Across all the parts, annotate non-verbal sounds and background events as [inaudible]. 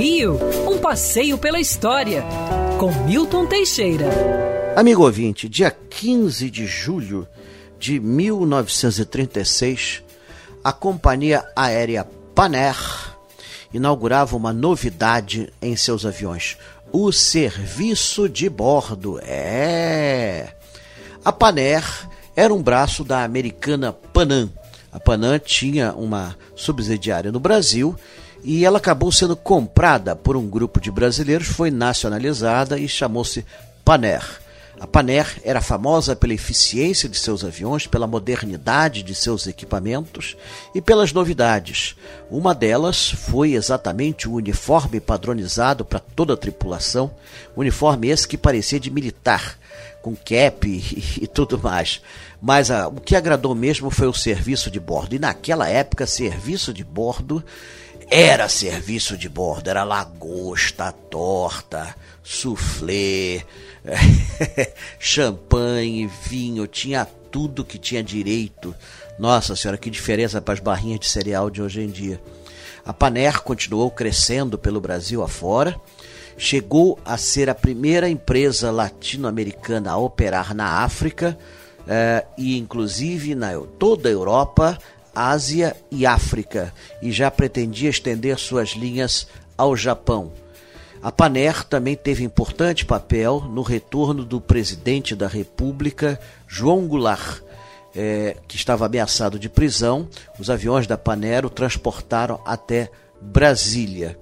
Rio, um passeio pela história, com Milton Teixeira. Amigo ouvinte, dia 15 de julho de 1936, a companhia aérea Paner inaugurava uma novidade em seus aviões: o serviço de bordo. É. A Paner era um braço da americana Panam. A Panam tinha uma subsidiária no Brasil e ela acabou sendo comprada por um grupo de brasileiros, foi nacionalizada e chamou-se Paner. A Paner era famosa pela eficiência de seus aviões, pela modernidade de seus equipamentos e pelas novidades. Uma delas foi exatamente o uniforme padronizado para toda a tripulação, uniforme esse que parecia de militar, com cap e, e tudo mais. Mas a, o que agradou mesmo foi o serviço de bordo. E naquela época, serviço de bordo era serviço de bordo, era lagosta, torta, soufflé, [laughs] champanhe, vinho, tinha tudo que tinha direito. Nossa senhora, que diferença para as barrinhas de cereal de hoje em dia. A Paner continuou crescendo pelo Brasil afora, chegou a ser a primeira empresa latino-americana a operar na África eh, e, inclusive, na toda a Europa, Ásia e África, e já pretendia estender suas linhas ao Japão. A Paner também teve importante papel no retorno do presidente da República, João Goulart, é, que estava ameaçado de prisão. Os aviões da Paner o transportaram até Brasília.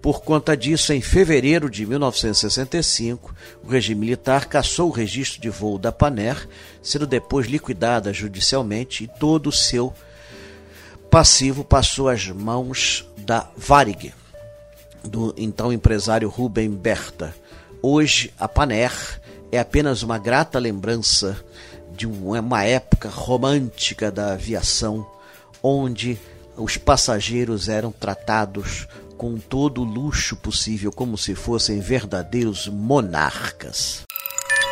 Por conta disso, em fevereiro de 1965, o regime militar cassou o registro de voo da Paner, sendo depois liquidada judicialmente e todo o seu passivo passou às mãos da Varig do então empresário Rubem Berta. Hoje, a Paner é apenas uma grata lembrança de uma época romântica da aviação, onde os passageiros eram tratados com todo o luxo possível, como se fossem verdadeiros monarcas.